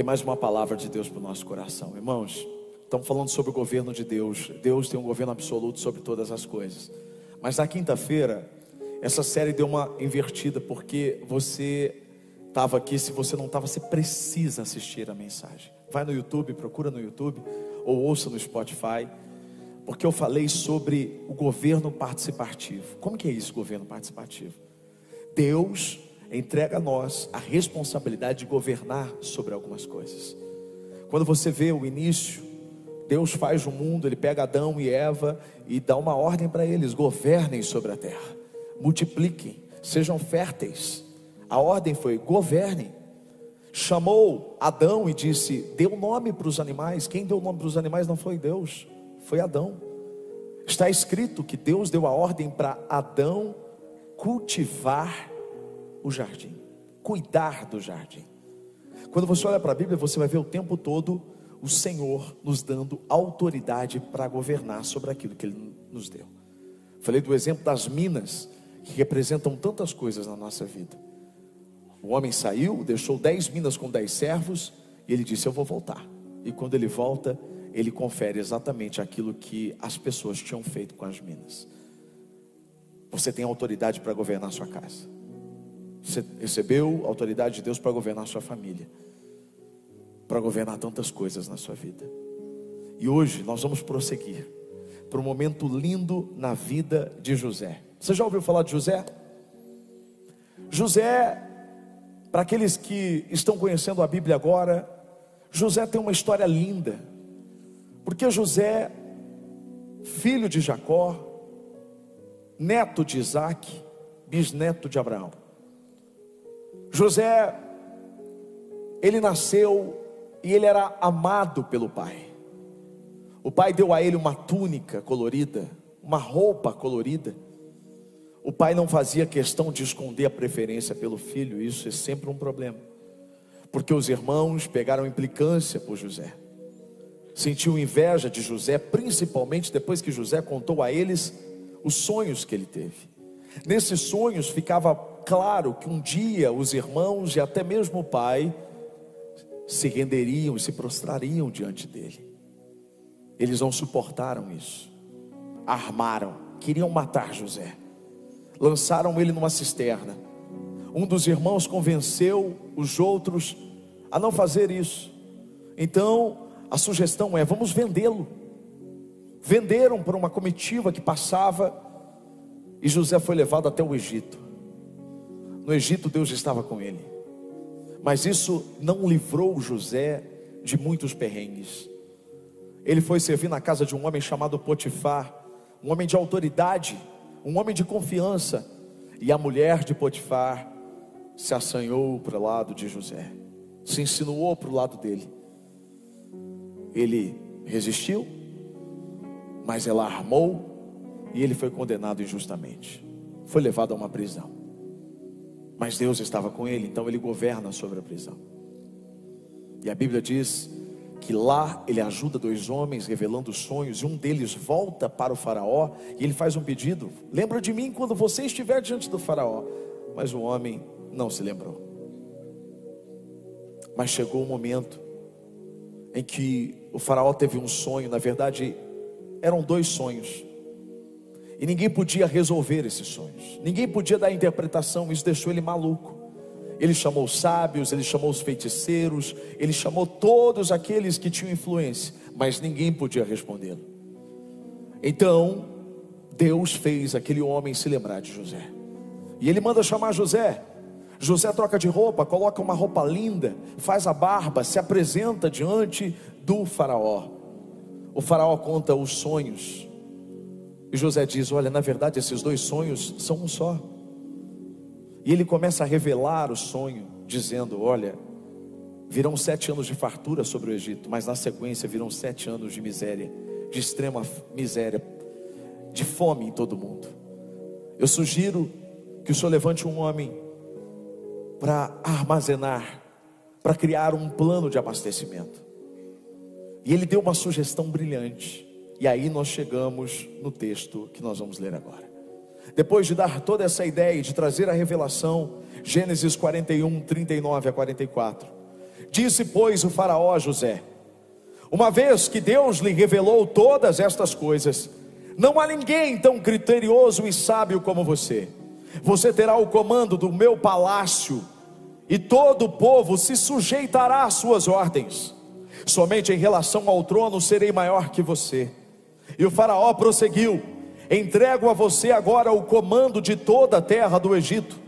tem mais uma palavra de Deus para o nosso coração. Irmãos, estamos falando sobre o governo de Deus. Deus tem um governo absoluto sobre todas as coisas. Mas na quinta-feira, essa série deu uma invertida, porque você estava aqui, se você não estava, você precisa assistir a mensagem. Vai no YouTube, procura no YouTube, ou ouça no Spotify, porque eu falei sobre o governo participativo. Como que é isso, governo participativo? Deus entrega a nós a responsabilidade de governar sobre algumas coisas. Quando você vê o início, Deus faz o mundo, Ele pega Adão e Eva e dá uma ordem para eles: governem sobre a terra, multipliquem, sejam férteis. A ordem foi: governem. Chamou Adão e disse: deu nome para os animais. Quem deu nome para os animais não foi Deus, foi Adão. Está escrito que Deus deu a ordem para Adão cultivar o jardim, cuidar do jardim. Quando você olha para a Bíblia, você vai ver o tempo todo o Senhor nos dando autoridade para governar sobre aquilo que Ele nos deu. Falei do exemplo das minas, que representam tantas coisas na nossa vida. O homem saiu, deixou dez minas com dez servos, e ele disse: Eu vou voltar. E quando ele volta, ele confere exatamente aquilo que as pessoas tinham feito com as minas. Você tem autoridade para governar sua casa. Você recebeu a autoridade de Deus para governar sua família, para governar tantas coisas na sua vida. E hoje nós vamos prosseguir para um momento lindo na vida de José. Você já ouviu falar de José? José, para aqueles que estão conhecendo a Bíblia agora, José tem uma história linda, porque José, filho de Jacó, neto de Isaac, bisneto de Abraão. José, ele nasceu e ele era amado pelo pai. O pai deu a ele uma túnica colorida, uma roupa colorida. O pai não fazia questão de esconder a preferência pelo filho, isso é sempre um problema. Porque os irmãos pegaram implicância por José. Sentiam inveja de José, principalmente depois que José contou a eles os sonhos que ele teve. Nesses sonhos ficava claro que um dia os irmãos e até mesmo o pai se renderiam e se prostrariam diante dele. Eles não suportaram isso. Armaram, queriam matar José. Lançaram ele numa cisterna. Um dos irmãos convenceu os outros a não fazer isso. Então, a sugestão é: vamos vendê-lo. Venderam para uma comitiva que passava e José foi levado até o Egito. No Egito, Deus estava com ele. Mas isso não livrou José de muitos perrengues. Ele foi servir na casa de um homem chamado Potifar, um homem de autoridade, um homem de confiança. E a mulher de Potifar se assanhou para o lado de José, se insinuou para o lado dele. Ele resistiu, mas ela armou e ele foi condenado injustamente. Foi levado a uma prisão. Mas Deus estava com ele, então ele governa sobre a prisão. E a Bíblia diz que lá ele ajuda dois homens revelando sonhos, e um deles volta para o Faraó e ele faz um pedido: Lembra de mim quando você estiver diante do Faraó. Mas o homem não se lembrou. Mas chegou o um momento em que o Faraó teve um sonho, na verdade, eram dois sonhos. E ninguém podia resolver esses sonhos. Ninguém podia dar interpretação, isso deixou ele maluco. Ele chamou os sábios, ele chamou os feiticeiros, ele chamou todos aqueles que tinham influência, mas ninguém podia respondê-lo. Então, Deus fez aquele homem se lembrar de José. E ele manda chamar José. José troca de roupa, coloca uma roupa linda, faz a barba, se apresenta diante do Faraó. O Faraó conta os sonhos e José diz: Olha, na verdade, esses dois sonhos são um só. E ele começa a revelar o sonho, dizendo: Olha, virão sete anos de fartura sobre o Egito, mas na sequência virão sete anos de miséria, de extrema miséria, de fome em todo o mundo. Eu sugiro que o senhor levante um homem para armazenar, para criar um plano de abastecimento. E ele deu uma sugestão brilhante. E aí nós chegamos no texto que nós vamos ler agora. Depois de dar toda essa ideia e de trazer a revelação, Gênesis 41, 39 a 44. Disse, pois, o Faraó a José: Uma vez que Deus lhe revelou todas estas coisas, não há ninguém tão criterioso e sábio como você. Você terá o comando do meu palácio, e todo o povo se sujeitará às suas ordens. Somente em relação ao trono serei maior que você. E o Faraó prosseguiu: Entrego a você agora o comando de toda a terra do Egito.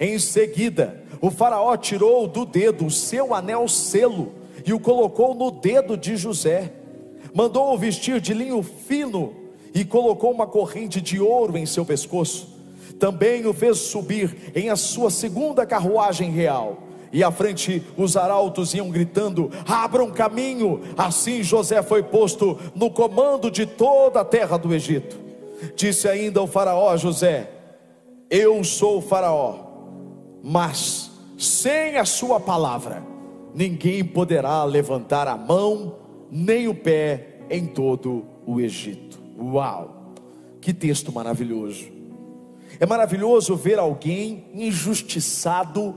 Em seguida, o Faraó tirou do dedo o seu anel selo e o colocou no dedo de José. Mandou-o vestir de linho fino e colocou uma corrente de ouro em seu pescoço. Também o fez subir em a sua segunda carruagem real. E à frente os arautos iam gritando: Abram caminho. Assim José foi posto no comando de toda a terra do Egito. Disse ainda o Faraó a José: Eu sou o Faraó, mas sem a sua palavra, ninguém poderá levantar a mão nem o pé em todo o Egito. Uau! Que texto maravilhoso. É maravilhoso ver alguém injustiçado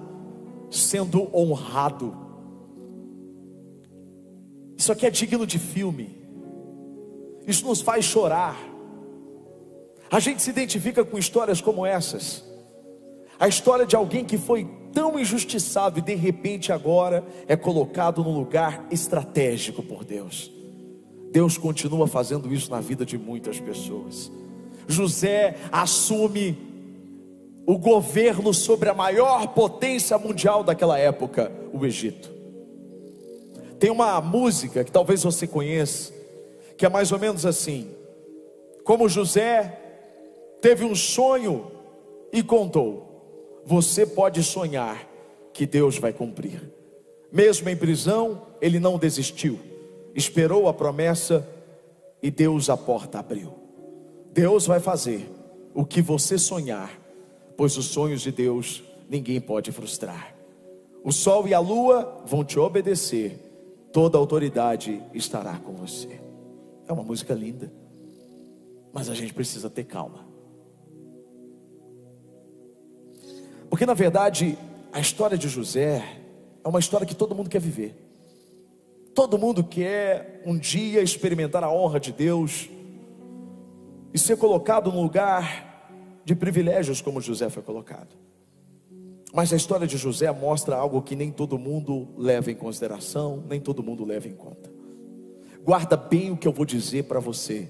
sendo honrado. Isso aqui é digno de filme. Isso nos faz chorar. A gente se identifica com histórias como essas. A história de alguém que foi tão injustiçado e de repente agora é colocado num lugar estratégico por Deus. Deus continua fazendo isso na vida de muitas pessoas. José assume o governo sobre a maior potência mundial daquela época, o Egito. Tem uma música que talvez você conheça, que é mais ou menos assim: como José teve um sonho e contou, você pode sonhar que Deus vai cumprir. Mesmo em prisão, ele não desistiu esperou a promessa e Deus a porta abriu. Deus vai fazer o que você sonhar, pois os sonhos de Deus ninguém pode frustrar. O sol e a lua vão te obedecer, toda autoridade estará com você. É uma música linda, mas a gente precisa ter calma. Porque na verdade, a história de José é uma história que todo mundo quer viver. Todo mundo quer um dia experimentar a honra de Deus e ser colocado num lugar de privilégios como José foi colocado. Mas a história de José mostra algo que nem todo mundo leva em consideração, nem todo mundo leva em conta. Guarda bem o que eu vou dizer para você,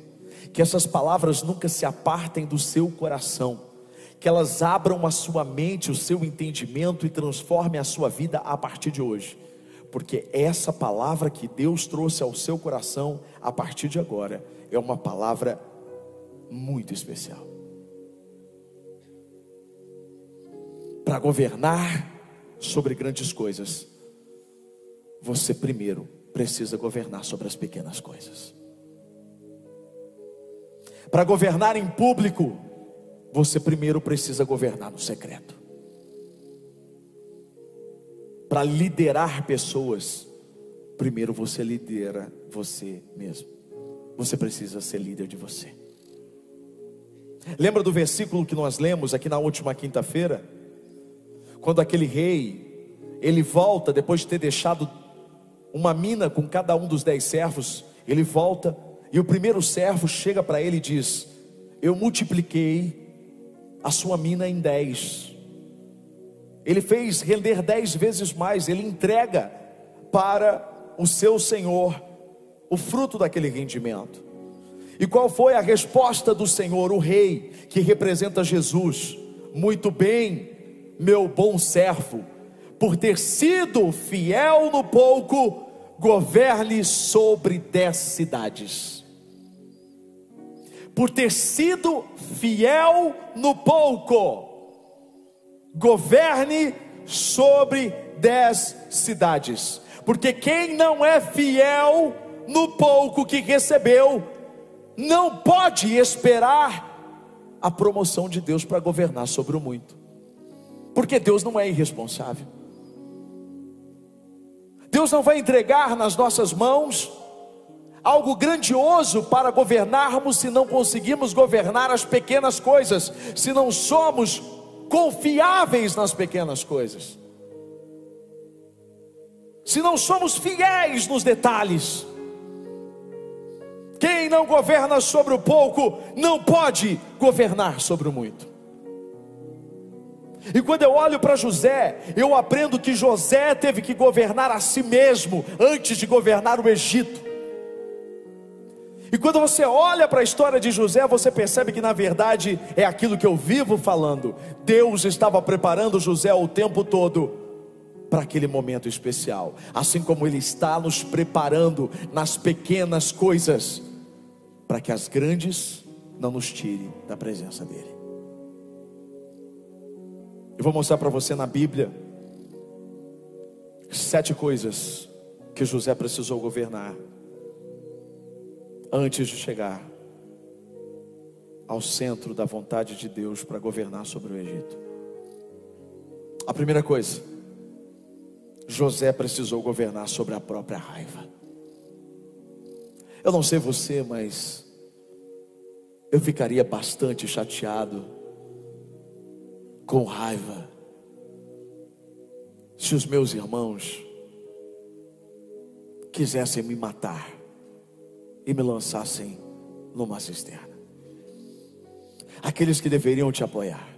que essas palavras nunca se apartem do seu coração, que elas abram a sua mente, o seu entendimento e transformem a sua vida a partir de hoje porque essa palavra que Deus trouxe ao seu coração a partir de agora é uma palavra muito especial. Para governar sobre grandes coisas, você primeiro precisa governar sobre as pequenas coisas. Para governar em público, você primeiro precisa governar no secreto para liderar pessoas, primeiro você lidera você mesmo. Você precisa ser líder de você. Lembra do versículo que nós lemos aqui na última quinta-feira? Quando aquele rei, ele volta depois de ter deixado uma mina com cada um dos dez servos, ele volta e o primeiro servo chega para ele e diz: Eu multipliquei a sua mina em dez. Ele fez render dez vezes mais, ele entrega para o seu senhor o fruto daquele rendimento. E qual foi a resposta do Senhor, o rei, que representa Jesus? Muito bem, meu bom servo, por ter sido fiel no pouco, governe sobre dez cidades. Por ter sido fiel no pouco, governe sobre dez cidades, porque quem não é fiel no pouco que recebeu, não pode esperar a promoção de Deus para governar sobre o muito, porque Deus não é irresponsável. Deus não vai entregar nas nossas mãos algo grandioso para governarmos se não conseguimos governar as pequenas coisas, se não somos confiáveis nas pequenas coisas. se não somos fiéis nos detalhes. Quem não governa sobre o pouco, não pode governar sobre o muito. E quando eu olho para José, eu aprendo que José teve que governar a si mesmo antes de governar o Egito. E quando você olha para a história de José, você percebe que na verdade é aquilo que eu vivo falando. Deus estava preparando José o tempo todo para aquele momento especial, assim como Ele está nos preparando nas pequenas coisas, para que as grandes não nos tire da presença dEle. Eu vou mostrar para você na Bíblia sete coisas que José precisou governar antes de chegar ao centro da vontade de Deus para governar sobre o Egito. A primeira coisa, José precisou governar sobre a própria raiva. Eu não sei você, mas eu ficaria bastante chateado com raiva, se os meus irmãos quisessem me matar e me lançassem numa cisterna. Aqueles que deveriam te apoiar,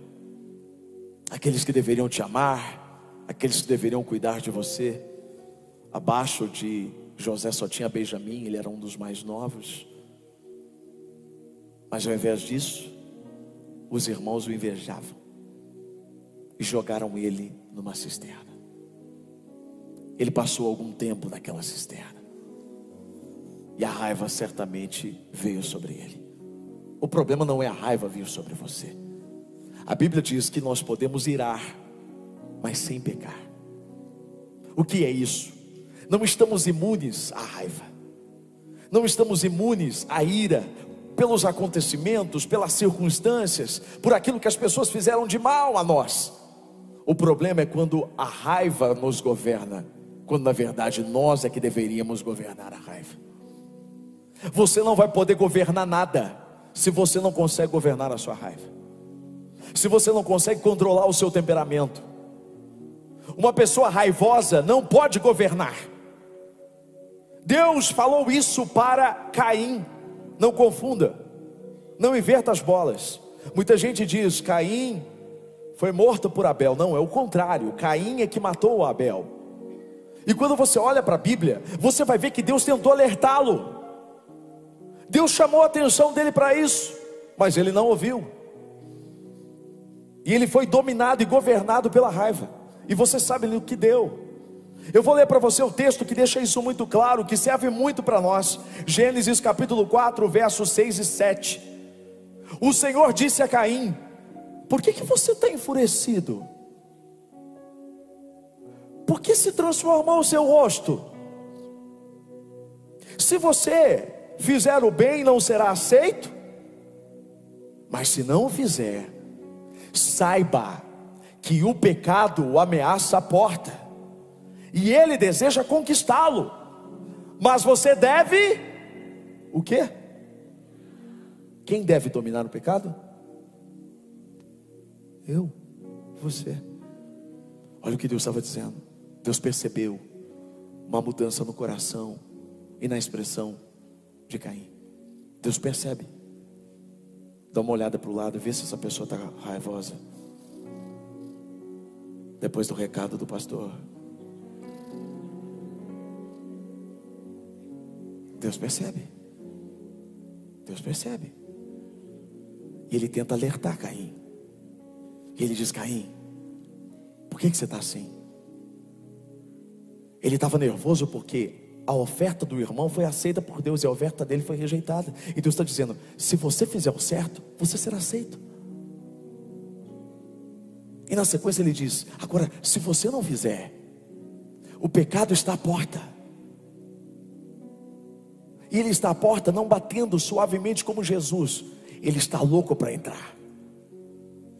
aqueles que deveriam te amar, aqueles que deveriam cuidar de você. Abaixo de José só tinha Benjamim, ele era um dos mais novos. Mas ao invés disso, os irmãos o invejavam e jogaram ele numa cisterna. Ele passou algum tempo naquela cisterna. E a raiva certamente veio sobre ele. O problema não é a raiva vir sobre você. A Bíblia diz que nós podemos irar, mas sem pecar. O que é isso? Não estamos imunes à raiva. Não estamos imunes à ira pelos acontecimentos, pelas circunstâncias, por aquilo que as pessoas fizeram de mal a nós. O problema é quando a raiva nos governa, quando na verdade nós é que deveríamos governar a raiva. Você não vai poder governar nada se você não consegue governar a sua raiva. Se você não consegue controlar o seu temperamento. Uma pessoa raivosa não pode governar. Deus falou isso para Caim. Não confunda. Não inverta as bolas. Muita gente diz: Caim foi morto por Abel. Não, é o contrário. Caim é que matou Abel. E quando você olha para a Bíblia, você vai ver que Deus tentou alertá-lo. Deus chamou a atenção dele para isso, mas ele não ouviu. E ele foi dominado e governado pela raiva. E você sabe o que deu. Eu vou ler para você o texto que deixa isso muito claro, que serve muito para nós. Gênesis capítulo 4, versos 6 e 7. O Senhor disse a Caim: por que, que você está enfurecido? Por que se transformou o seu rosto? Se você fizer o bem, não será aceito, mas se não fizer, saiba que o pecado o ameaça a porta, e ele deseja conquistá-lo, mas você deve o quê? Quem deve dominar o pecado? Eu, você. Olha o que Deus estava dizendo. Deus percebeu uma mudança no coração e na expressão de Caim. Deus percebe. Dá uma olhada para o lado vê se essa pessoa está raivosa. Depois do recado do pastor. Deus percebe. Deus percebe. E ele tenta alertar Caim. E ele diz: Caim, por que, que você está assim? Ele estava nervoso porque a oferta do irmão foi aceita por Deus e a oferta dele foi rejeitada. E Deus está dizendo: se você fizer o certo, você será aceito. E na sequência ele diz: agora, se você não fizer, o pecado está à porta. E ele está à porta, não batendo suavemente como Jesus, ele está louco para entrar.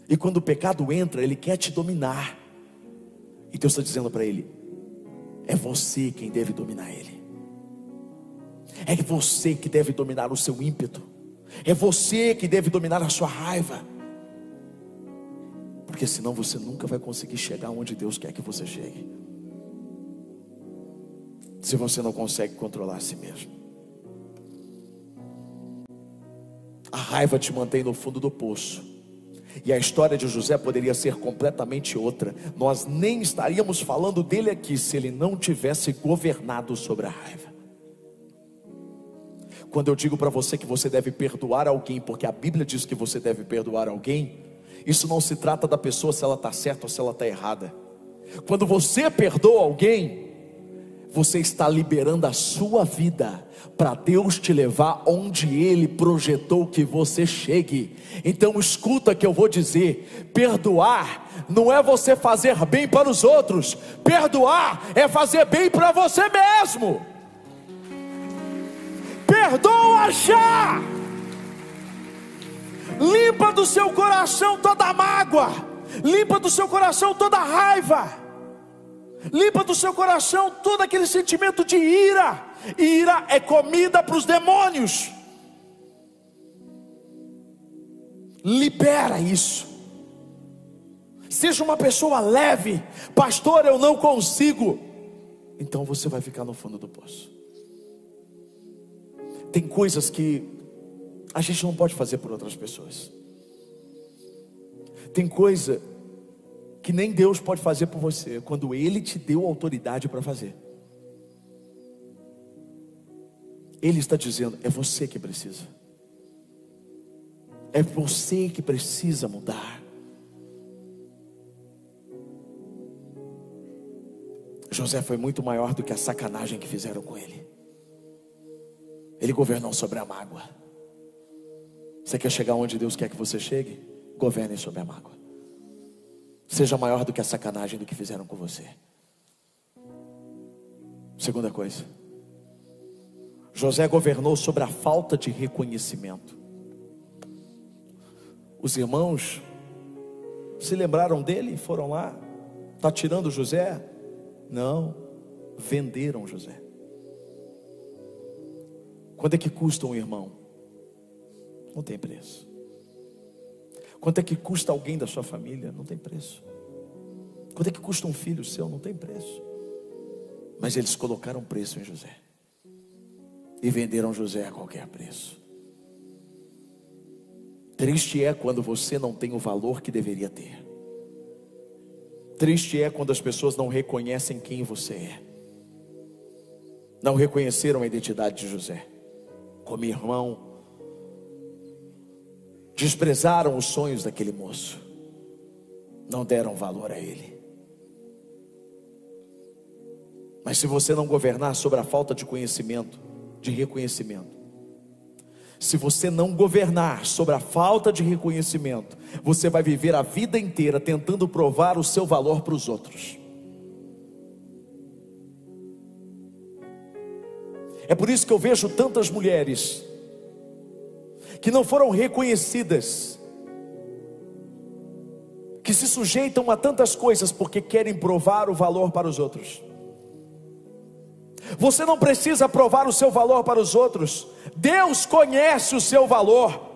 E quando o pecado entra, ele quer te dominar. E Deus está dizendo para ele: é você quem deve dominar ele. É você que deve dominar o seu ímpeto. É você que deve dominar a sua raiva. Porque senão você nunca vai conseguir chegar onde Deus quer que você chegue. se você não consegue controlar a si mesmo. A raiva te mantém no fundo do poço. E a história de José poderia ser completamente outra. Nós nem estaríamos falando dele aqui se ele não tivesse governado sobre a raiva. Quando eu digo para você que você deve perdoar alguém, porque a Bíblia diz que você deve perdoar alguém, isso não se trata da pessoa se ela está certa ou se ela está errada. Quando você perdoa alguém, você está liberando a sua vida para Deus te levar onde Ele projetou que você chegue. Então escuta que eu vou dizer: perdoar não é você fazer bem para os outros, perdoar é fazer bem para você mesmo. Perdoa já, limpa do seu coração toda mágoa, limpa do seu coração toda raiva limpa do seu coração todo aquele sentimento de ira. Ira é comida para os demônios. Libera isso. Seja uma pessoa leve, pastor, eu não consigo. Então você vai ficar no fundo do poço. Tem coisas que a gente não pode fazer por outras pessoas. Tem coisa que nem Deus pode fazer por você, quando Ele te deu autoridade para fazer. Ele está dizendo: é você que precisa, é você que precisa mudar. José foi muito maior do que a sacanagem que fizeram com ele. Ele governou sobre a mágoa. Você quer chegar onde Deus quer que você chegue? Governe sobre a mágoa seja maior do que a sacanagem do que fizeram com você. Segunda coisa, José governou sobre a falta de reconhecimento. Os irmãos se lembraram dele e foram lá, está tirando José? Não, venderam José. Quanto é que custa um irmão? Não tem preço. Quanto é que custa alguém da sua família? Não tem preço. Quanto é que custa um filho seu? Não tem preço. Mas eles colocaram preço em José. E venderam José a qualquer preço. Triste é quando você não tem o valor que deveria ter. Triste é quando as pessoas não reconhecem quem você é. Não reconheceram a identidade de José. Como irmão, desprezaram os sonhos daquele moço, não deram valor a ele. Mas se você não governar sobre a falta de conhecimento, de reconhecimento, se você não governar sobre a falta de reconhecimento, você vai viver a vida inteira tentando provar o seu valor para os outros. É por isso que eu vejo tantas mulheres que não foram reconhecidas, que se sujeitam a tantas coisas porque querem provar o valor para os outros. Você não precisa provar o seu valor para os outros, Deus conhece o seu valor.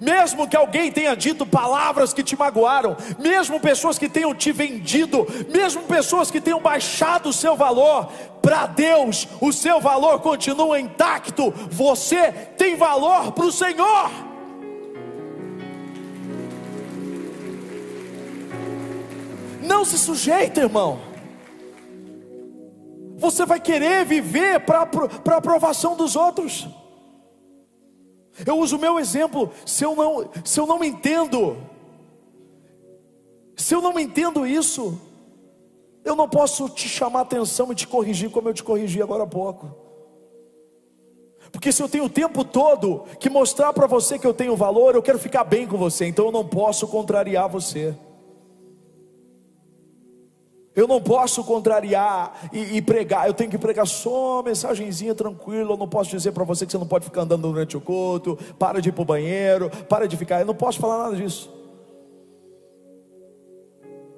Mesmo que alguém tenha dito palavras que te magoaram, mesmo pessoas que tenham te vendido, mesmo pessoas que tenham baixado o seu valor, para Deus o seu valor continua intacto, você tem valor para o Senhor. Não se sujeita, irmão. Você vai querer viver para a aprovação dos outros. Eu uso o meu exemplo, se eu não, se eu não entendo, se eu não entendo isso, eu não posso te chamar atenção e te corrigir como eu te corrigi agora há pouco. Porque se eu tenho o tempo todo que mostrar para você que eu tenho valor, eu quero ficar bem com você, então eu não posso contrariar você. Eu não posso contrariar e, e, pregar, eu tenho que pregar só uma mensagenzinha tranquila. Eu não posso dizer para você que você não pode ficar andando durante o culto, para de ir para o banheiro, para de ficar. Eu não posso falar nada disso.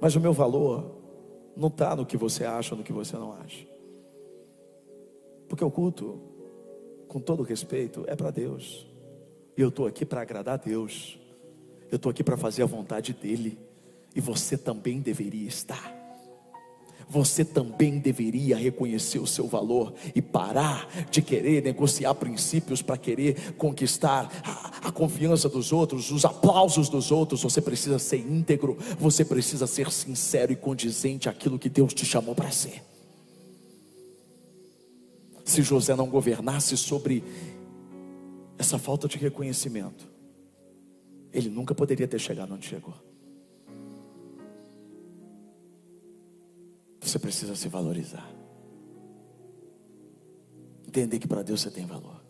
Mas o meu valor não está no que você acha ou no que você não acha. Porque o culto, com todo respeito, é para Deus. E eu estou aqui para agradar a Deus. Eu estou aqui para fazer a vontade dEle. E você também deveria estar. Você também deveria reconhecer o seu valor e parar de querer negociar princípios para querer conquistar a, a, confiança dos outros, os aplausos dos outros. Você precisa ser íntegro, você precisa ser sincero e condizente àquilo que Deus te chamou para ser. Se José não governasse sobre essa falta de reconhecimento, ele nunca poderia ter chegado onde chegou. Você precisa se valorizar. Entender que para Deus você tem valor.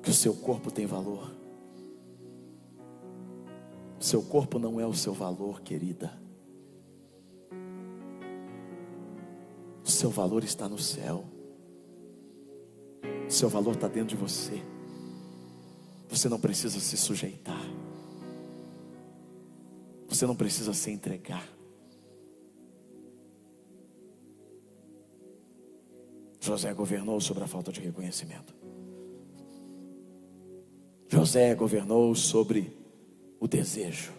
Que o seu corpo tem valor. Seu corpo não é o seu valor, querida. O seu valor está no céu. O seu valor está dentro de você. Você não precisa se sujeitar. Você não precisa se entregar. José governou sobre a falta de reconhecimento. José governou sobre o desejo.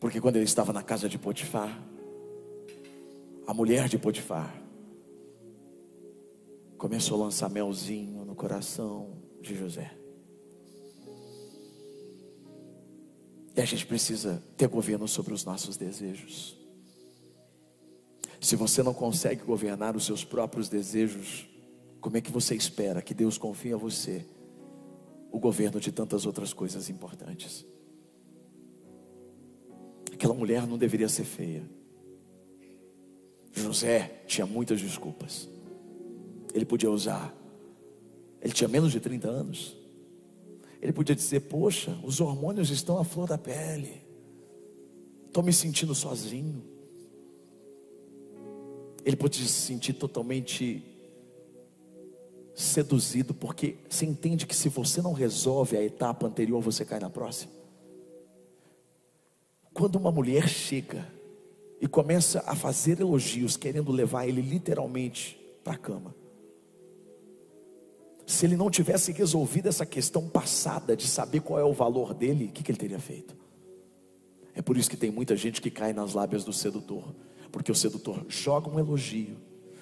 Porque quando ele estava na casa de Potifar, a mulher de Potifar começou a lançar melzinho no coração de José. E a gente precisa ter governo sobre os nossos desejos. Se você não consegue governar os seus próprios desejos, como é que você espera que Deus confie a você o governo de tantas outras coisas importantes? Aquela mulher não deveria ser feia. José tinha muitas desculpas. Ele podia usar. Ele tinha menos de 30 anos. Ele podia dizer: Poxa, os hormônios estão à flor da pele. Estou me sentindo sozinho ele pode se sentir totalmente seduzido, porque você entende que se você não resolve a etapa anterior, você cai na próxima. Quando uma mulher chega e começa a fazer elogios, querendo levar ele literalmente para a cama, se ele não tivesse resolvido essa questão passada de saber qual é o valor dele, o que, que ele teria feito? É por isso que tem muita gente que cai nas lábias do sedutor porque o sedutor joga um elogio,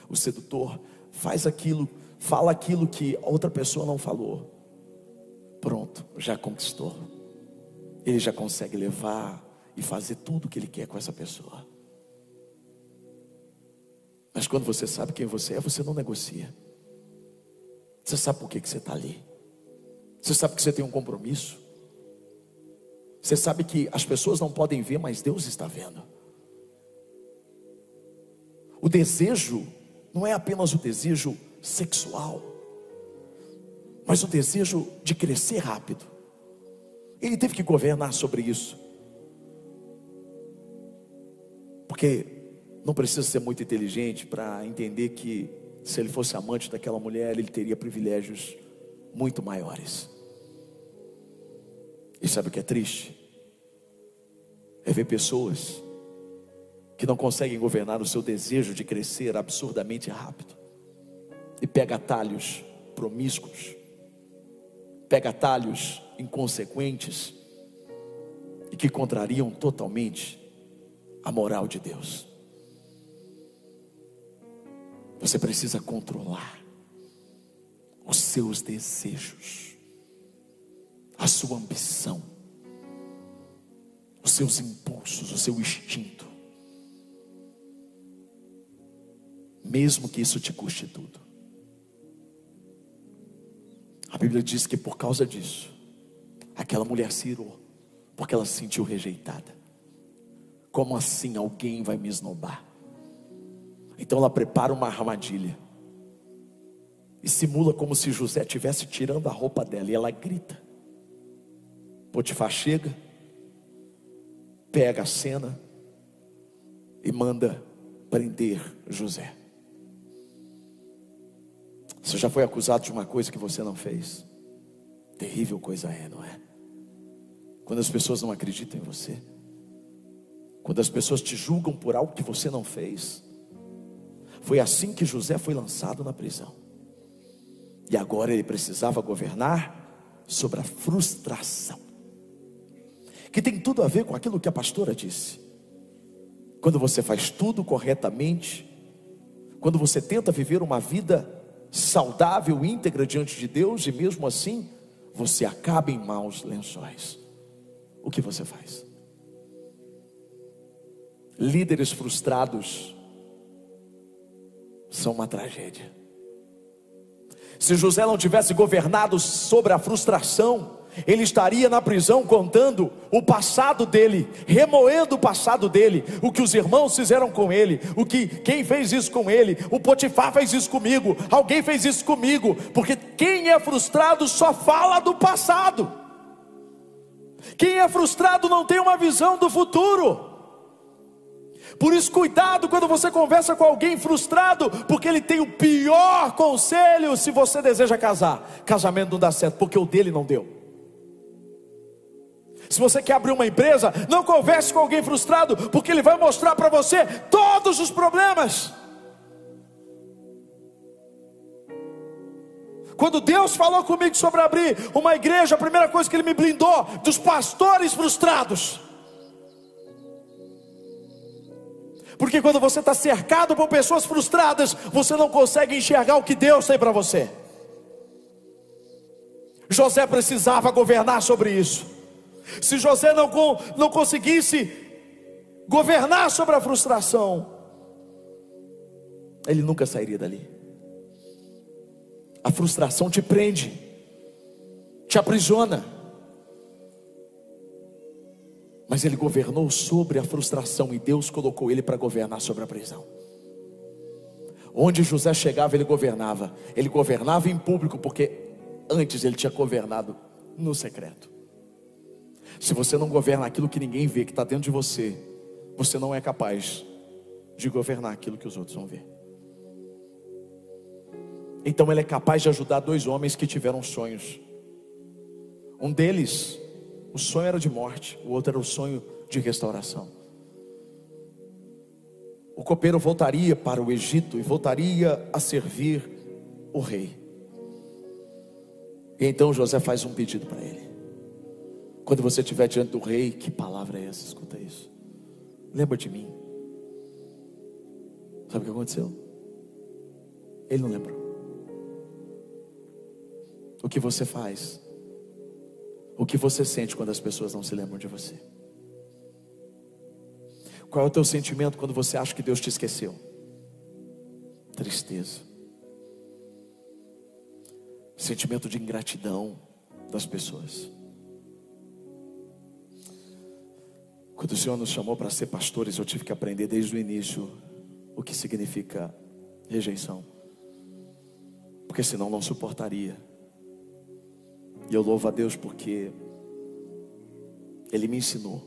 o sedutor faz aquilo, fala aquilo que outra pessoa não falou. Pronto, já conquistou. Ele já consegue levar e fazer tudo o que ele quer com essa pessoa. Mas quando você sabe quem você é, você não negocia. Você sabe por que, que você está ali. Você sabe que você tem um compromisso. Você sabe que as pessoas não podem ver, mas Deus está vendo. O desejo não é apenas o desejo sexual, mas o desejo de crescer rápido. Ele teve que governar sobre isso. Porque não precisa ser muito inteligente para entender que se ele fosse amante daquela mulher, ele teria privilégios muito maiores. E sabe o que é triste? É ver pessoas que não conseguem governar o seu desejo de crescer absurdamente rápido e pega atalhos promíscuos, pega atalhos inconsequentes e que contrariam totalmente a moral de Deus. Você precisa controlar os seus desejos, a sua ambição, os seus impulsos, o seu instinto. Mesmo que isso te custe tudo. A Bíblia diz que por causa disso, aquela mulher se irou, porque ela se sentiu rejeitada. Como assim alguém vai me esnobar? Então ela prepara uma armadilha e simula como se José estivesse tirando a roupa dela e ela grita. Potifar chega, pega a cena e manda prender José. Você já foi acusado de uma coisa que você não fez? Terrível coisa é, não é? Quando as pessoas não acreditam em você, quando as pessoas te julgam por algo que você não fez. Foi assim que José foi lançado na prisão. E agora ele precisava governar sobre a frustração, que tem tudo a ver com aquilo que a pastora disse. quando você faz tudo corretamente, quando você tenta viver uma vida saudável, íntegra diante de Deus, e mesmo assim você acaba em maus lençóis, o que você faz? Líderes frustrados são uma tragédia. Se José não tivesse governado sobre a frustração, ele estaria na prisão contando o passado dele, remoendo o passado dele, o que os irmãos fizeram com ele, o que quem fez isso com ele, o Potifar fez isso comigo, alguém fez isso comigo, porque quem é frustrado só fala do passado. Quem é frustrado não tem uma visão do futuro. Por isso, cuidado quando você conversa com alguém frustrado, porque ele tem o pior conselho se você deseja casar. Casamento não dá certo, porque o dele não deu. Se você quer abrir uma empresa, não converse com alguém frustrado, porque ele vai mostrar para você todos os problemas. Quando Deus falou comigo sobre abrir uma igreja, a primeira coisa que Ele me blindou dos pastores frustrados. Porque quando você está cercado por pessoas frustradas, você não consegue enxergar o que Deus tem para você. José precisava governar sobre isso. Se José não, não conseguisse governar sobre a frustração, ele nunca sairia dali. A frustração te prende, te aprisiona. Mas ele governou sobre a frustração e Deus colocou ele para governar sobre a prisão. Onde José chegava, ele governava. Ele governava em público, porque antes ele tinha governado no secreto. Se você não governa aquilo que ninguém vê, que está dentro de você, você não é capaz de governar aquilo que os outros vão ver. Então ele é capaz de ajudar dois homens que tiveram sonhos. Um deles, o sonho era de morte, o outro era o sonho de restauração. O copeiro voltaria para o Egito e voltaria a servir o rei. E então José faz um pedido para ele. Quando você estiver diante do rei, que palavra é essa? Escuta isso. Lembra de mim. Sabe o que aconteceu? Ele não lembrou. O que você faz? O que você sente quando as pessoas não se lembram de você? Qual é o teu sentimento quando você acha que Deus te esqueceu? Tristeza. Sentimento de ingratidão das pessoas. Quando o Senhor nos chamou para ser pastores, eu tive que aprender desde o início o que significa rejeição. Porque senão não suportaria. E eu louvo a Deus porque Ele me ensinou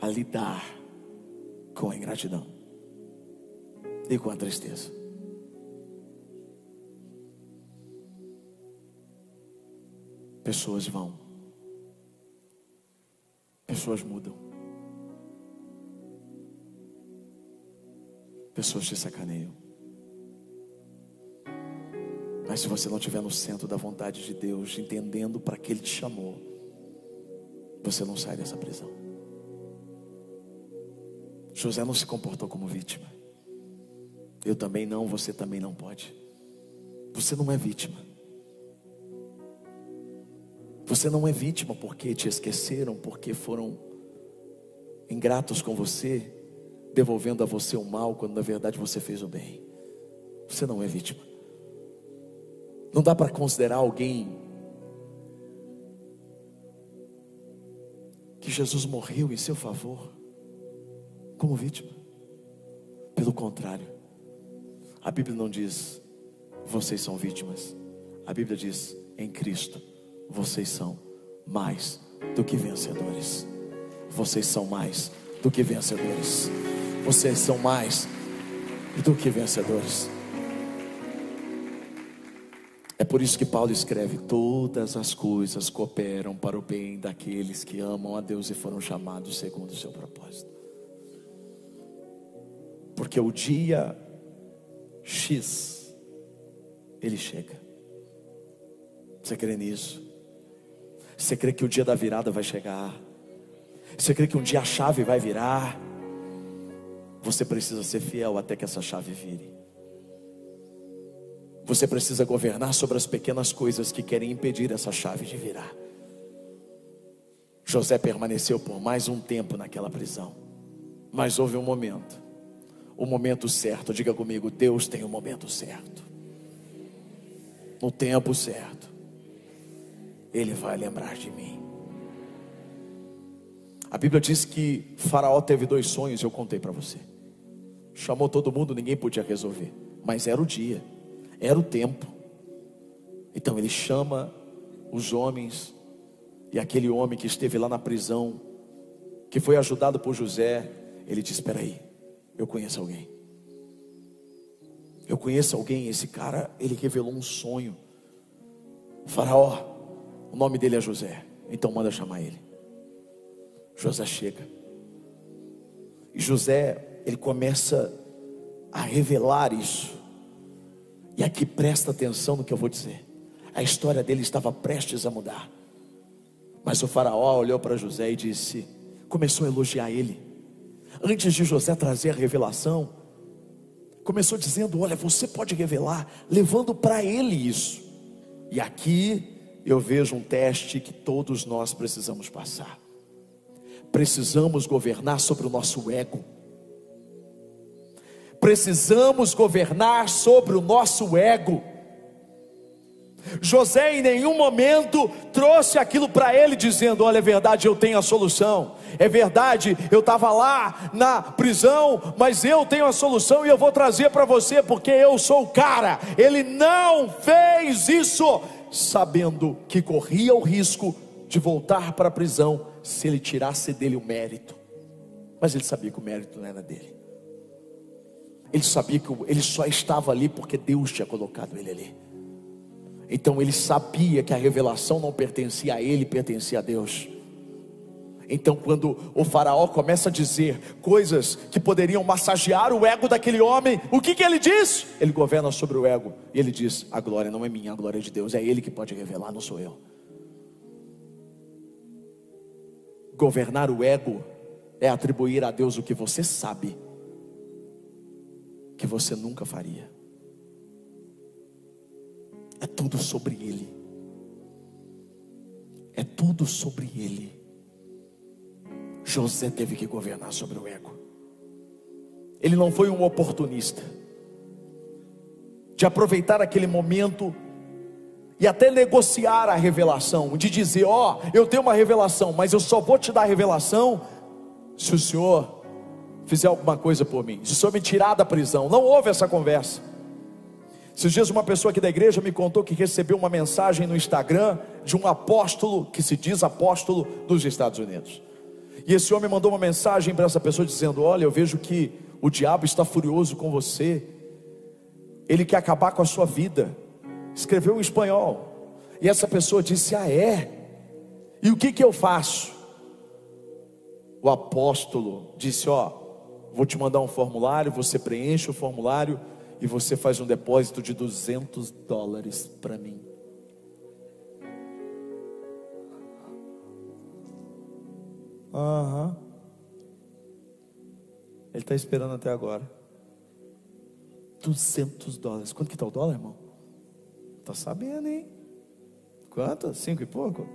a lidar com a ingratidão e com a tristeza. Pessoas vão Pessoas mudam. Pessoas te sacaneiam. Mas se você não estiver no centro da vontade de Deus, entendendo para que Ele te chamou, você não sai dessa prisão. José não se comportou como vítima. Eu também não, você também não pode. Você não é vítima. Você não é vítima porque te esqueceram, porque foram ingratos com você, devolvendo a você o mal quando na verdade você fez o bem. Você não é vítima. Não dá para considerar alguém que Jesus morreu em seu favor como vítima. Pelo contrário, a Bíblia não diz vocês são vítimas. A Bíblia diz em Cristo vocês são mais do que vencedores. Vocês são mais do que vencedores. Vocês são mais do que vencedores. É por isso que Paulo escreve: todas as coisas cooperam para o bem daqueles que amam a Deus e foram chamados segundo o seu propósito. Porque o dia X, ele chega. Você crê nisso? Você crê que o dia da virada vai chegar? Você crê que um dia a chave vai virar? Você precisa ser fiel até que essa chave vire. Você precisa governar sobre as pequenas coisas que querem impedir essa chave de virar. José permaneceu por mais um tempo naquela prisão, mas houve um momento, o momento certo. Diga comigo: Deus tem o um momento certo, no tempo certo, Ele vai lembrar de mim. A Bíblia diz que Faraó teve dois sonhos, eu contei para você. Chamou todo mundo, ninguém podia resolver, mas era o dia. Era o tempo. Então ele chama os homens e aquele homem que esteve lá na prisão, que foi ajudado por José, ele diz: Espera aí, eu conheço alguém. Eu conheço alguém, esse cara, ele revelou um sonho. Faraó, o nome dele é José. Então manda chamar ele. José chega. E José, ele começa a revelar isso. E aqui presta atenção no que eu vou dizer. A história dele estava prestes a mudar. Mas o faraó olhou para José e disse: começou a elogiar ele. Antes de José trazer a revelação, começou dizendo: Olha, você pode revelar, levando para ele isso. E aqui eu vejo um teste que todos nós precisamos passar. Precisamos governar sobre o nosso ego precisamos governar sobre o nosso ego. José em nenhum momento trouxe aquilo para ele, dizendo: Olha, é verdade, eu tenho a solução. É verdade, eu estava lá na prisão, mas eu tenho a solução e eu vou trazer para você, porque eu sou o cara. Ele não fez isso, sabendo que corria o risco de voltar para a prisão se ele tirasse dele o mérito. Mas ele sabia que o mérito não era dele. Ele sabia que ele só estava ali porque Deus tinha colocado ele ali. Então ele sabia que a revelação não pertencia a ele, pertencia a Deus. Então, quando o Faraó começa a dizer coisas que poderiam massagear o ego daquele homem, o que, que ele diz? Ele governa sobre o ego. E ele diz: A glória não é minha, a glória é de Deus. É Ele que pode revelar, não sou eu. Governar o ego é atribuir a Deus o que você sabe que você nunca faria. É tudo sobre Ele. É tudo sobre Ele. José teve que governar sobre o ego. Ele não foi um oportunista de aproveitar aquele momento e até negociar a revelação, de dizer: Ó, oh, eu tenho uma revelação, mas eu só vou te dar a revelação se o Senhor fizer alguma coisa por mim, se o Senhor me tirar da prisão. Não houve essa conversa. Esses dias uma pessoa aqui da igreja me contou que recebeu uma mensagem no Instagram de um apóstolo que se diz apóstolo dos Estados Unidos. E esse homem mandou uma mensagem para essa pessoa dizendo: Olha, eu vejo que o diabo está furioso com você, ele quer acabar com a sua vida. Escreveu em espanhol. E essa pessoa disse: Ah, é? E o que, que eu faço? O apóstolo disse: Ó, Vou te mandar um formulário, você preenche o formulário e você faz um depósito de 200 dólares para mim. Aham. Ele está esperando até agora. 200 dólares. Quanto que está o dólar, irmão? Tá sabendo, hein? Quanto? Cinco e pouco?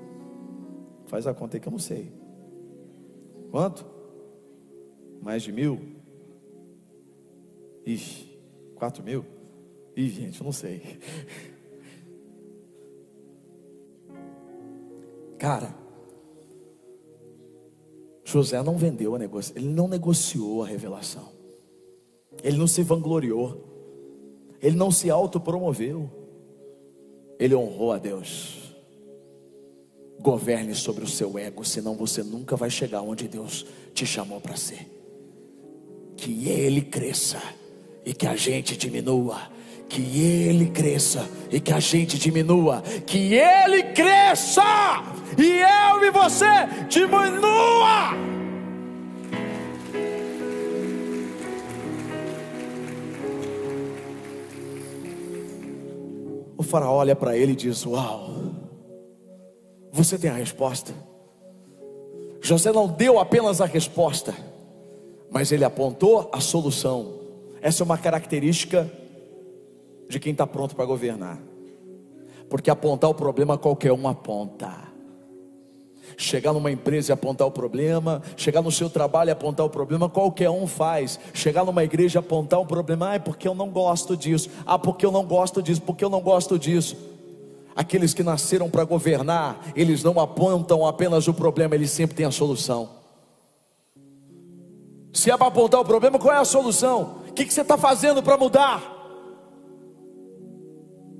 Faz a conta aí que eu não sei. Quanto? Mais de mil? Ixi, quatro mil? Ih, gente, eu não sei. Cara, José não vendeu a negócio, ele não negociou a revelação. Ele não se vangloriou. Ele não se autopromoveu. Ele honrou a Deus. Governe sobre o seu ego, senão você nunca vai chegar onde Deus te chamou para ser que ele cresça e que a gente diminua. Que ele cresça e que a gente diminua. Que ele cresça e eu e você diminua. O faraó olha para ele e diz: Uau, você tem a resposta. José não deu apenas a resposta, mas ele apontou a solução. Essa é uma característica de quem está pronto para governar, porque apontar o problema qualquer um aponta. Chegar numa empresa e apontar o problema, chegar no seu trabalho e apontar o problema, qualquer um faz. Chegar numa igreja e apontar o problema, ah, é porque eu não gosto disso, ah, porque eu não gosto disso, porque eu não gosto disso. Aqueles que nasceram para governar, eles não apontam apenas o problema, eles sempre têm a solução. Se é para apontar o problema, qual é a solução? O que, que você está fazendo para mudar?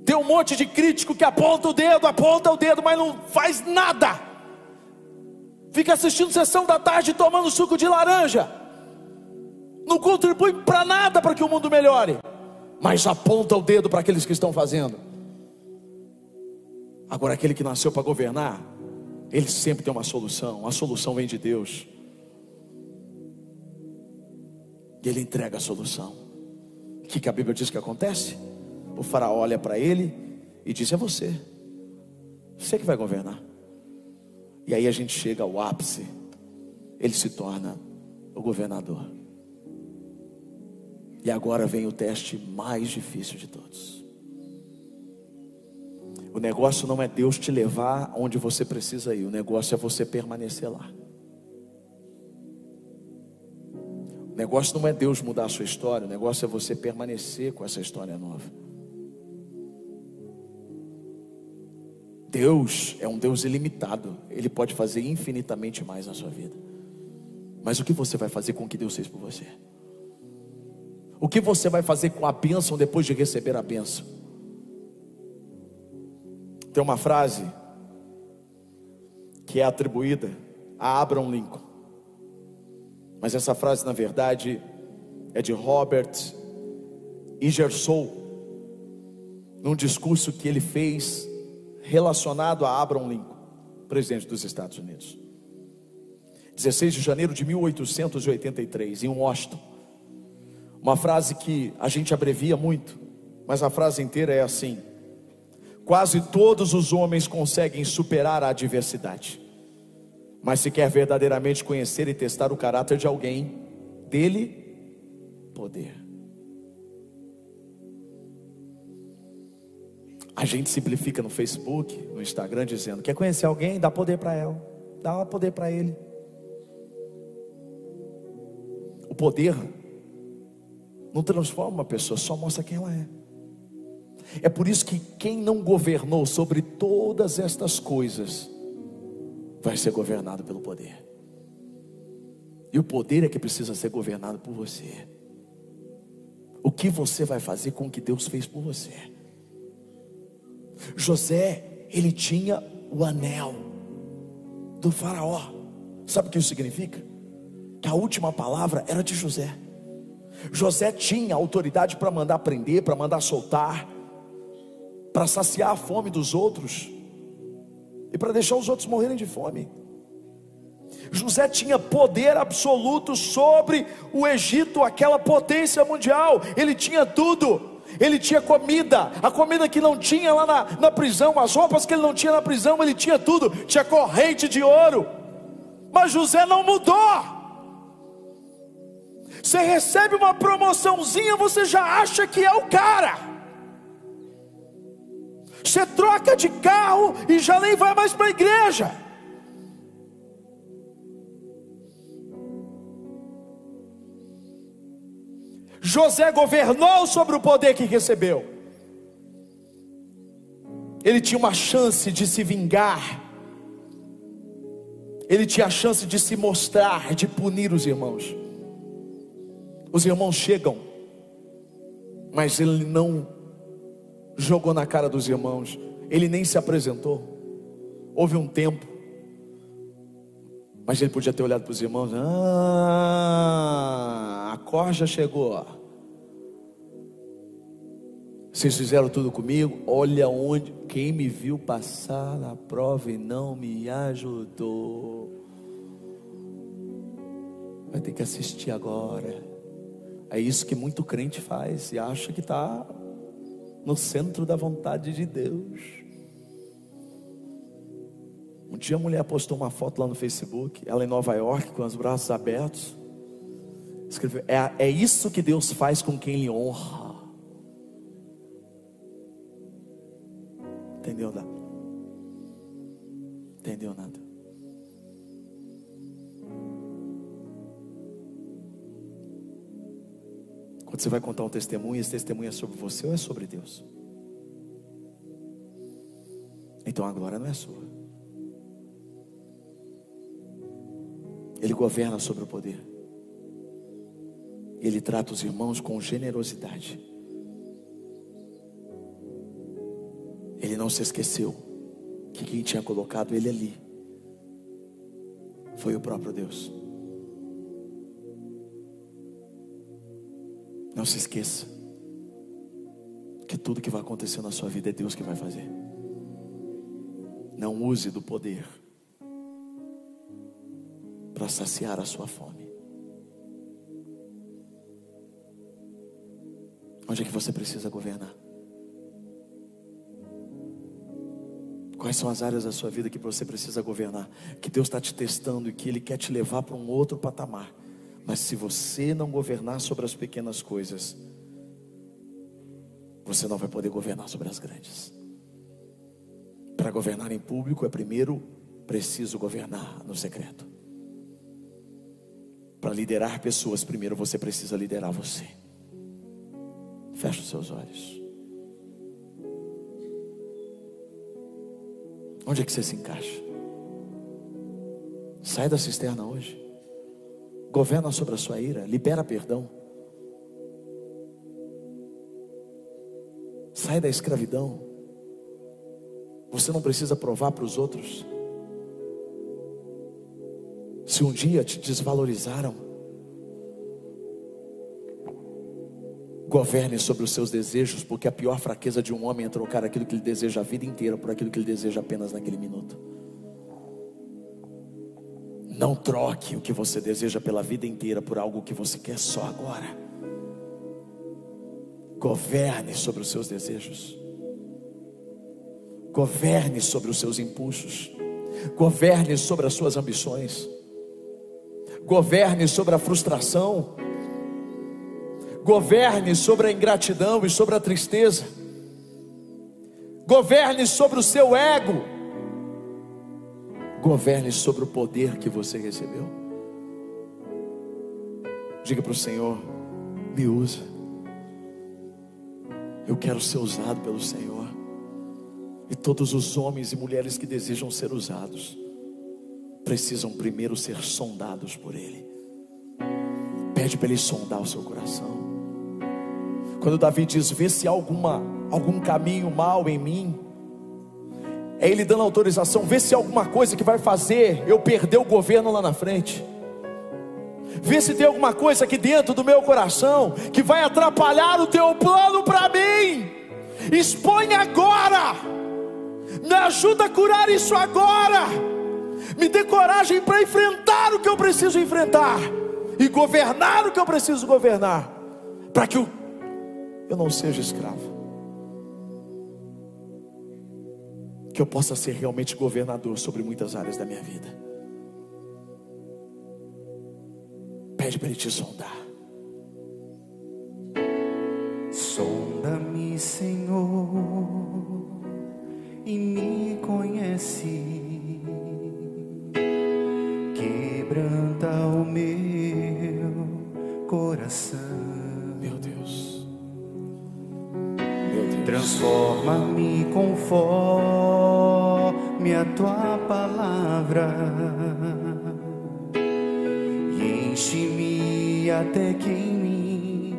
Tem um monte de crítico que aponta o dedo, aponta o dedo, mas não faz nada fica assistindo sessão da tarde tomando suco de laranja, não contribui para nada para que o mundo melhore, mas aponta o dedo para aqueles que estão fazendo. Agora, aquele que nasceu para governar, ele sempre tem uma solução, a solução vem de Deus, e ele entrega a solução. O que, que a Bíblia diz que acontece? O faraó olha para ele e diz: É você, você que vai governar. E aí a gente chega ao ápice, ele se torna o governador. E agora vem o teste mais difícil de todos. O negócio não é Deus te levar onde você precisa ir, o negócio é você permanecer lá. O negócio não é Deus mudar a sua história, o negócio é você permanecer com essa história nova. Deus é um Deus ilimitado, Ele pode fazer infinitamente mais na sua vida. Mas o que você vai fazer com o que Deus fez por você? O que você vai fazer com a bênção depois de receber a bênção? Tem uma frase que é atribuída a Abraham Lincoln, mas essa frase, na verdade, é de Robert Ingersoll, num discurso que ele fez relacionado a Abraham Lincoln, presidente dos Estados Unidos. 16 de janeiro de 1883, em Washington. Uma frase que a gente abrevia muito, mas a frase inteira é assim: Quase todos os homens conseguem superar a adversidade, mas se quer verdadeiramente conhecer e testar o caráter de alguém, dele poder. A gente simplifica no Facebook, no Instagram, dizendo: quer conhecer alguém? Dá poder para ela, dá poder para ele. O poder não transforma uma pessoa, só mostra quem ela é. É por isso que quem não governou sobre todas estas coisas vai ser governado pelo poder. E o poder é que precisa ser governado por você. O que você vai fazer com o que Deus fez por você? José, ele tinha o anel do Faraó. Sabe o que isso significa? Que a última palavra era de José. José tinha autoridade para mandar prender, para mandar soltar, para saciar a fome dos outros e para deixar os outros morrerem de fome. José tinha poder absoluto sobre o Egito, aquela potência mundial, ele tinha tudo ele tinha comida, a comida que não tinha lá na, na prisão, as roupas que ele não tinha na prisão, ele tinha tudo, tinha corrente de ouro. Mas José não mudou. Você recebe uma promoçãozinha, você já acha que é o cara. Você troca de carro e já nem vai mais para a igreja. José governou sobre o poder que recebeu. Ele tinha uma chance de se vingar. Ele tinha a chance de se mostrar, de punir os irmãos. Os irmãos chegam, mas ele não jogou na cara dos irmãos, ele nem se apresentou. Houve um tempo, mas ele podia ter olhado para os irmãos: Ah, a corja chegou. Vocês fizeram tudo comigo. Olha onde quem me viu passar na prova e não me ajudou. Vai ter que assistir agora. É isso que muito crente faz e acha que está no centro da vontade de Deus. Um dia a mulher postou uma foto lá no Facebook, ela em Nova York, com os braços abertos. Escreveu: É, é isso que Deus faz com quem lhe honra. Entendeu nada? Entendeu nada? Quando você vai contar um testemunho, esse testemunho é sobre você ou é sobre Deus? Então a glória não é sua. Ele governa sobre o poder. Ele trata os irmãos com generosidade. Ele não se esqueceu que quem tinha colocado ele ali foi o próprio Deus. Não se esqueça que tudo que vai acontecer na sua vida é Deus que vai fazer. Não use do poder para saciar a sua fome. Onde é que você precisa governar? Quais são as áreas da sua vida que você precisa governar? Que Deus está te testando e que Ele quer te levar para um outro patamar. Mas se você não governar sobre as pequenas coisas, você não vai poder governar sobre as grandes. Para governar em público é primeiro preciso governar no secreto. Para liderar pessoas, primeiro você precisa liderar você. Feche os seus olhos. Onde é que você se encaixa? Sai da cisterna hoje. Governa sobre a sua ira, libera perdão. Sai da escravidão. Você não precisa provar para os outros. Se um dia te desvalorizaram, Governe sobre os seus desejos, porque a pior fraqueza de um homem é trocar aquilo que ele deseja a vida inteira por aquilo que ele deseja apenas naquele minuto. Não troque o que você deseja pela vida inteira por algo que você quer só agora. Governe sobre os seus desejos. Governe sobre os seus impulsos. Governe sobre as suas ambições. Governe sobre a frustração governe sobre a ingratidão e sobre a tristeza, governe sobre o seu ego, governe sobre o poder que você recebeu. Diga para o Senhor: me usa, eu quero ser usado pelo Senhor, e todos os homens e mulheres que desejam ser usados, precisam primeiro ser sondados por Ele. Pede para Ele sondar o seu coração. Quando Davi diz: Vê se há alguma, algum caminho mal em mim. É ele dando autorização, vê se há alguma coisa que vai fazer eu perder o governo lá na frente. Vê se tem alguma coisa aqui dentro do meu coração que vai atrapalhar o teu plano para mim. Expõe agora. Me ajuda a curar isso agora. Me dê coragem para enfrentar o que eu preciso enfrentar e governar o que eu preciso governar, para que o eu não seja escravo. Que eu possa ser realmente governador sobre muitas áreas da minha vida. Pede para Ele te sondar. Sonda-me, Senhor, e me conhece. Transforma-me conforme a tua palavra e enche-me até que em mim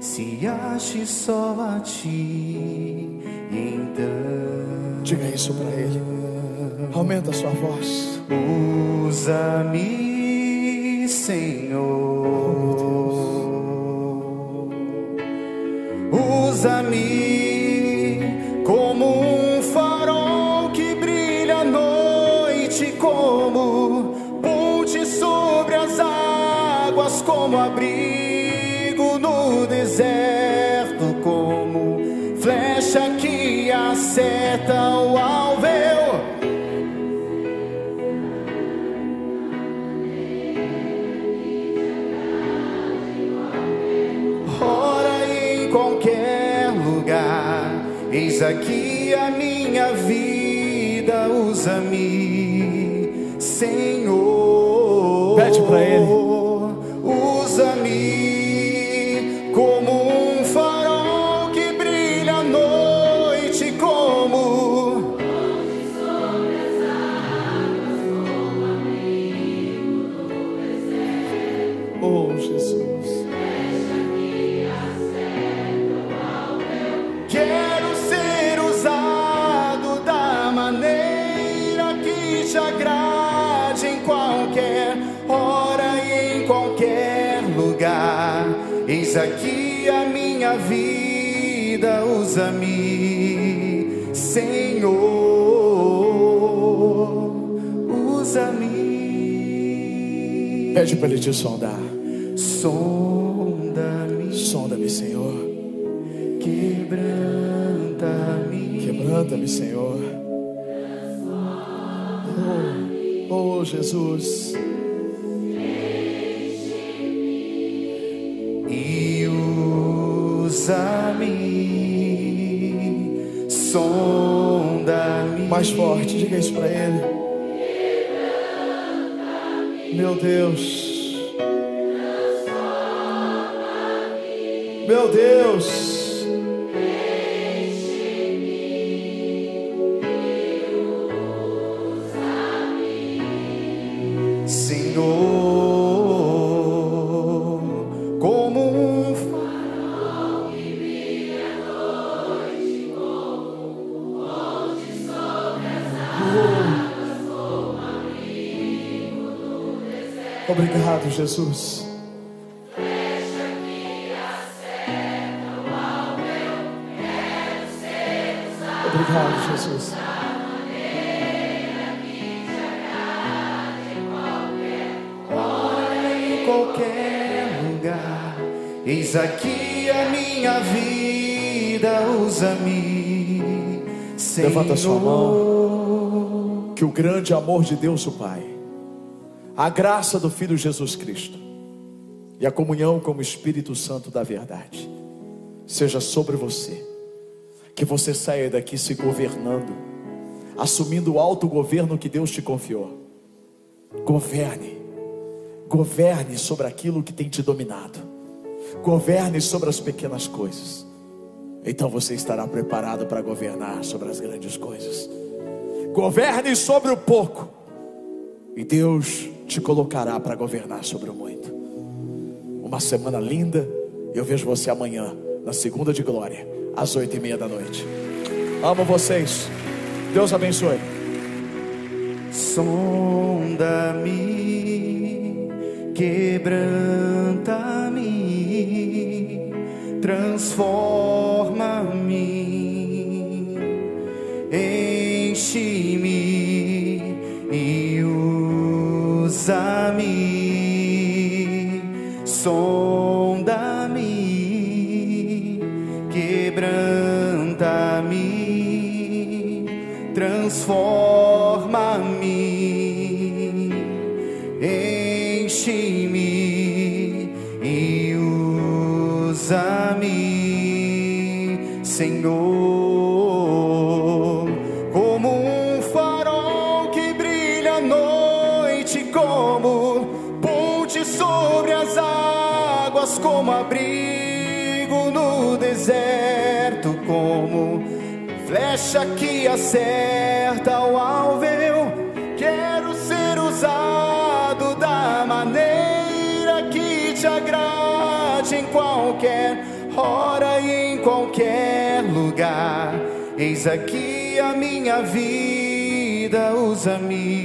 se ache só a ti. Então, diga isso para Ele, aumenta a sua voz. Usa-me, Senhor. Usa-me como abrigo no deserto, como flecha que acerta o alveu. Ora em qualquer lugar, eis aqui a minha vida, usa-me, Senhor. Pede para ele. Aqui a minha vida, usa-me, Senhor, usa-me. Pede para Ele te sondar. Sonda-me, Sonda-me, Senhor. quebranta-me. Quebranta-me, Senhor. Oh, oh, Jesus. Mais forte, diga isso para Ele. Meu Deus. Meu Deus. Obrigado, Jesus. Obrigado, Jesus. em qualquer lugar. Eis aqui a minha vida, usa-me. Levanta sua mão. Que o grande amor de Deus, o Pai, a graça do Filho Jesus Cristo e a comunhão com o Espírito Santo da verdade seja sobre você. Que você saia daqui se governando, assumindo o alto governo que Deus te confiou. Governe, governe sobre aquilo que tem te dominado, governe sobre as pequenas coisas. Então você estará preparado para governar sobre as grandes coisas. Governe sobre o pouco, e Deus te colocará para governar sobre o muito. Uma semana linda. Eu vejo você amanhã, na segunda de glória, às oito e meia da noite. Amo vocês. Deus abençoe. Sonda-me, quebranta-me, transforma-me, acerta o alvo. Eu quero ser usado da maneira que te agrade em qualquer hora e em qualquer lugar. Eis aqui a minha vida, usa-me.